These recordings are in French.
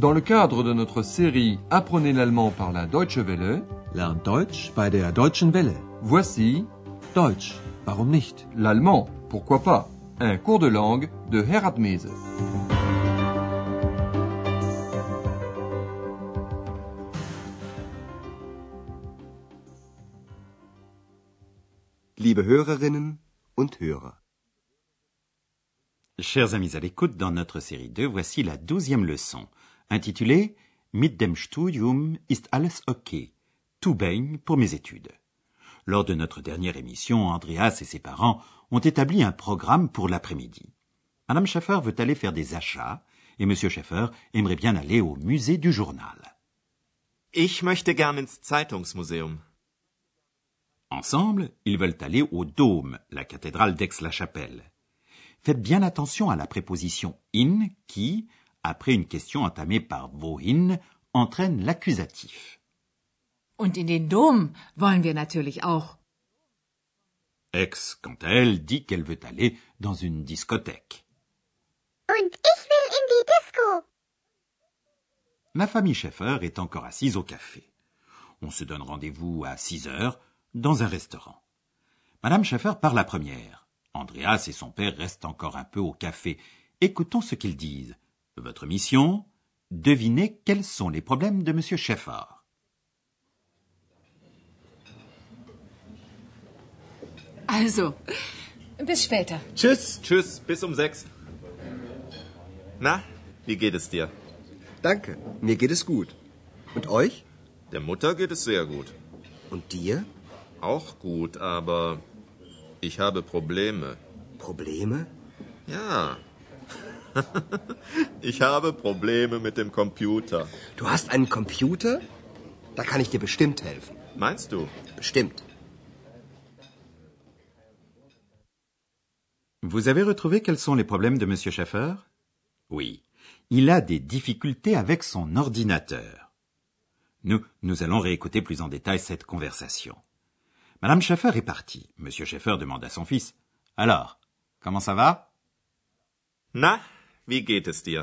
Dans le cadre de notre série Apprenez l'allemand par la Deutsche Welle, Lernt Deutsch bei der Deutschen Welle. voici Deutsch, warum nicht? l'allemand, pourquoi pas, un cours de langue de Herat Mese. Liebe Hörerinnen und Hörer. Chers amis à l'écoute, dans notre série 2, voici la douzième leçon, intitulée Mit dem Studium ist alles okay. Tout baigne pour mes études. Lors de notre dernière émission, Andreas et ses parents ont établi un programme pour l'après-midi. Madame Schaffer veut aller faire des achats et Monsieur Schaffer aimerait bien aller au musée du journal. Ich möchte gern ins Zeitungsmuseum. Ensemble, ils veulent aller au Dôme, la cathédrale d'Aix-la-Chapelle. Faites bien attention à la préposition in qui, après une question entamée par wohin, entraîne l'accusatif. Und in den Dom wollen wir natürlich auch. Ex, quant à elle, dit qu'elle veut aller dans une discothèque. Und ich will in die Disco. La famille Schaeffer est encore assise au café. On se donne rendez-vous à 6 heures dans un restaurant. Madame Schaeffer part la première. Andreas et son père restent encore un peu au café. Écoutons ce qu'ils disent. Votre mission Devinez quels sont les problèmes de Monsieur Schaeffer. Also, bis später. Tschüss. Tschüss, bis um sechs. Na, wie geht es dir? Danke, mir geht es gut. Und euch? Der Mutter geht es sehr gut. Und dir? Auch gut, aber ich habe Probleme. Probleme? Ja. ich habe Probleme mit dem Computer. Du hast einen Computer? Da kann ich dir bestimmt helfen. Meinst du? Bestimmt. Vous avez retrouvé quels sont les problèmes de Monsieur Schaeffer? Oui, il a des difficultés avec son ordinateur. Nous, nous allons réécouter plus en détail cette conversation. Madame Schaeffer est partie. Monsieur Schaeffer demande à son fils Alors, comment ça va? Na, wie geht es dir?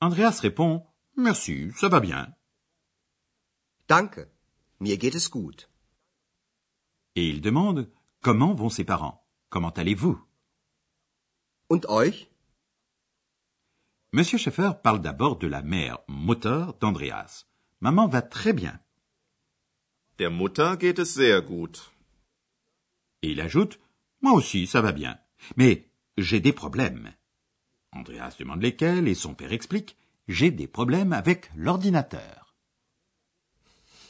Andreas répond Merci, ça va bien. Danke, mir geht es gut. Et il demande Comment vont ses parents? Comment allez-vous? Und euch? Monsieur Schaeffer parle d'abord de la mère moteur d'Andreas. Maman va très bien. Der Mutter geht es sehr gut. Et il ajoute Moi aussi, ça va bien. Mais j'ai des problèmes. Andreas demande lesquels et son père explique J'ai des problèmes avec l'ordinateur.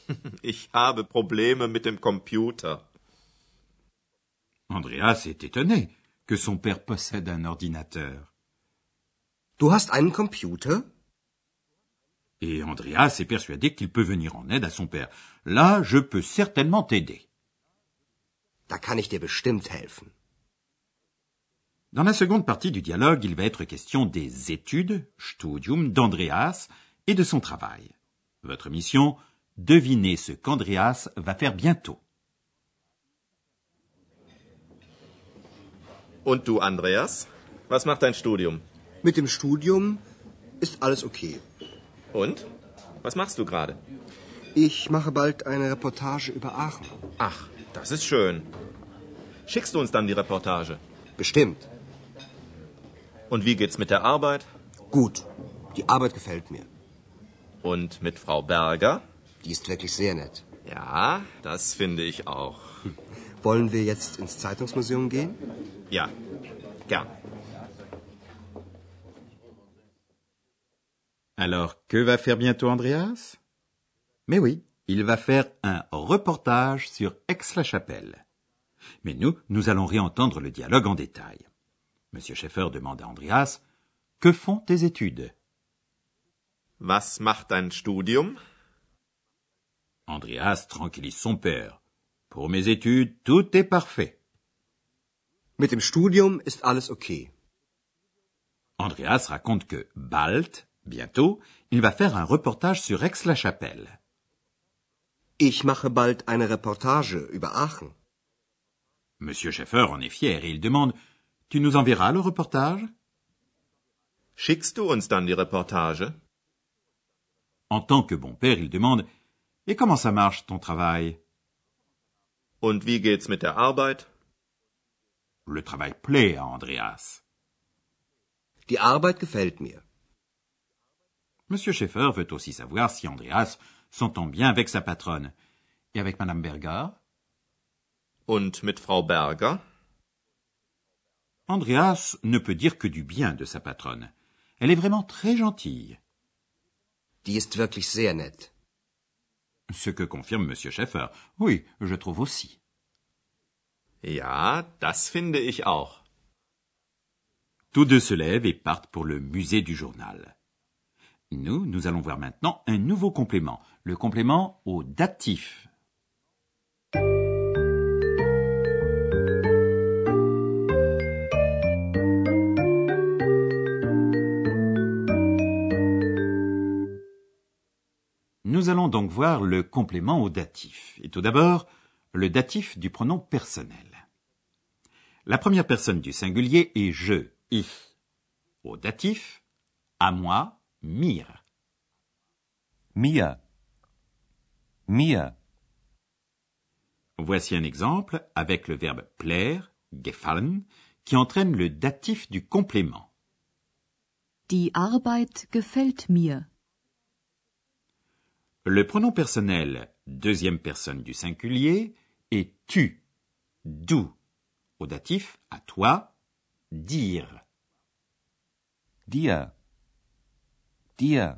Ich habe Probleme mit dem Computer. Andreas est étonné que son père possède un ordinateur. Du hast einen Computer? Et Andreas est persuadé qu'il peut venir en aide à son père. Là, je peux certainement t'aider. Da kann ich dir bestimmt helfen. Dans la seconde partie du dialogue, il va être question des études, Studium, d'Andreas et de son travail. Votre mission, devinez ce qu'Andreas va faire bientôt. Und du, Andreas? Was macht dein Studium? Mit dem Studium ist alles okay. Und? Was machst du gerade? Ich mache bald eine Reportage über Aachen. Ach, das ist schön. Schickst du uns dann die Reportage? Bestimmt. Und wie geht's mit der Arbeit? Gut. Die Arbeit gefällt mir. Und mit Frau Berger? Die ist wirklich sehr nett. Ja, das finde ich auch. Wollen wir jetzt ins Zeitungsmuseum gehen? Ja, gern. Alors, que va faire bientôt Andreas Mais oui, il va faire un reportage sur Aix-la-Chapelle. Mais nous, nous allons réentendre le dialogue en détail. Monsieur Schaeffer demande à Andreas Que font tes études? Was macht dein Studium? Andreas tranquillise son père. Pour mes études, tout est parfait. Mit dem Studium ist alles okay. Andreas raconte que bald, bientôt, il va faire un reportage sur Aix-la-Chapelle. Ich mache bald eine Reportage über Aachen. Monsieur Schaeffer en est fier et il demande Tu nous enverras le reportage? Schickst du uns dann die Reportage? En tant que bon père, il demande Et comment ça marche ton travail? Und wie geht's mit der Arbeit? Le travail plaît à Andreas. Die Arbeit gefällt mir. Monsieur Schaeffer veut aussi savoir si Andreas s'entend bien avec sa patronne. Et avec Madame Berger Und mit Frau Berger? Andreas ne peut dire que du bien de sa patronne. Elle est vraiment très gentille. Die ist wirklich sehr nett. Ce que confirme Monsieur Schaeffer. Oui, je trouve aussi. Ja, das finde ich auch. Tous deux se lèvent et partent pour le musée du journal. Nous, nous allons voir maintenant un nouveau complément, le complément au datif. Nous allons donc voir le complément au datif. Et tout d'abord, le datif du pronom personnel. La première personne du singulier est je, ich. Au datif, à moi, mir. Mir. Mir. Voici un exemple avec le verbe plaire, gefallen, qui entraîne le datif du complément. Die Arbeit gefällt mir. Le pronom personnel, deuxième personne du singulier, est tu, du. Au datif, à toi, dire. Dir. Dir.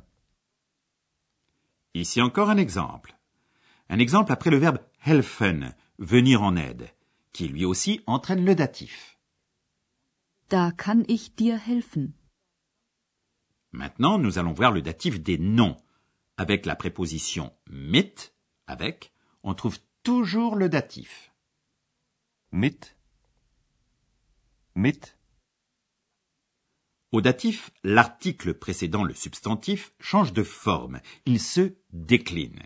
Ici encore un exemple. Un exemple après le verbe helfen, venir en aide, qui lui aussi entraîne le datif. Da kann ich dir helfen. Maintenant, nous allons voir le datif des noms. Avec la préposition mit, avec, on trouve toujours le datif. Mit. Mit. Au datif, l'article précédant le substantif change de forme, il se décline.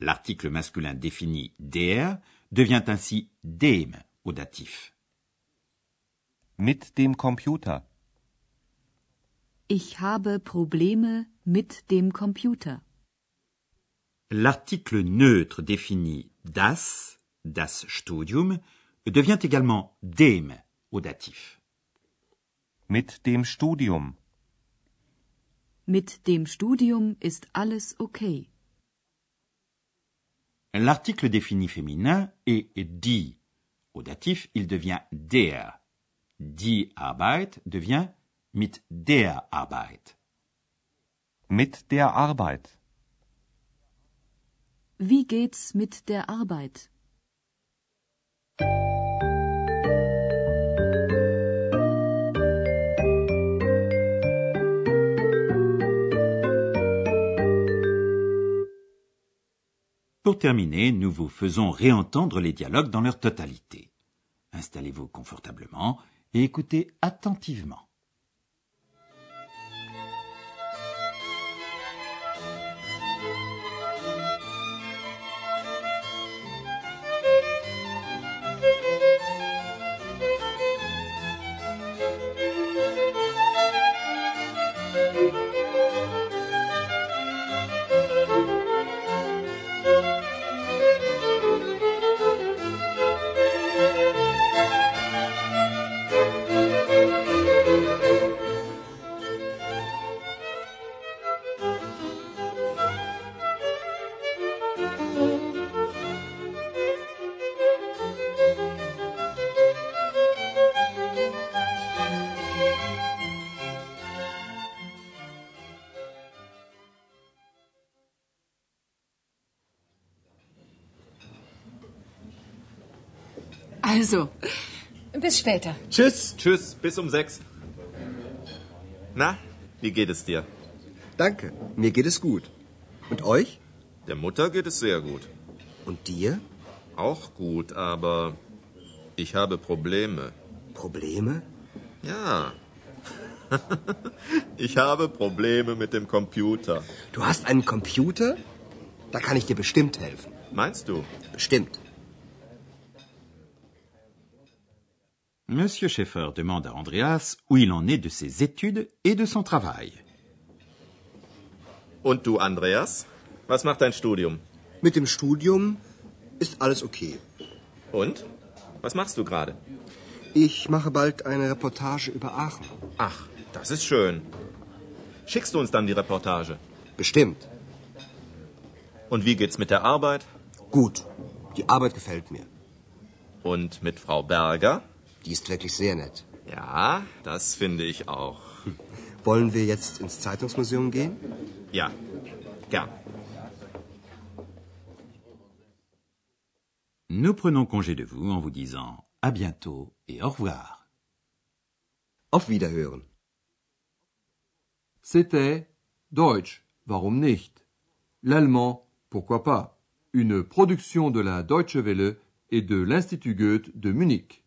L'article masculin défini der devient ainsi dem au datif. Mit dem Computer. Ich habe Probleme mit dem Computer. L'article neutre défini das, das Studium, devient également dem au datif. Mit dem Studium. Mit dem Studium ist alles okay. L'article défini féminin est die. Au datif, il devient der. Die Arbeit devient mit der Arbeit. Mit der Arbeit. Wie geht's mit der Arbeit? Pour terminer, nous vous faisons réentendre les dialogues dans leur totalité. Installez-vous confortablement et écoutez attentivement. Also, bis später. Tschüss. Tschüss, bis um sechs. Na, wie geht es dir? Danke, mir geht es gut. Und euch? Der Mutter geht es sehr gut. Und dir? Auch gut, aber ich habe Probleme. Probleme? Ja. ich habe Probleme mit dem Computer. Du hast einen Computer? Da kann ich dir bestimmt helfen. Meinst du? Bestimmt. Monsieur Schaeffer demande à Andreas où il en est de ses études et de son travail. Und du, Andreas? Was macht dein Studium? Mit dem Studium ist alles okay. Und? Was machst du gerade? Ich mache bald eine Reportage über Aachen. Ach, das ist schön. Schickst du uns dann die Reportage? Bestimmt. Und wie geht's mit der Arbeit? Gut. Die Arbeit gefällt mir. Und mit Frau Berger? Die ist wirklich sehr nett. Ja, das finde ich auch. Wollen wir jetzt ins Zeitungsmuseum gehen? Ja, gern. Nous prenons congé de vous en vous disant à bientôt et au revoir. Auf Wiederhören. C'était Deutsch, warum nicht? L'allemand, pourquoi pas? Une production de la Deutsche Welle et de l'Institut Goethe de Munich.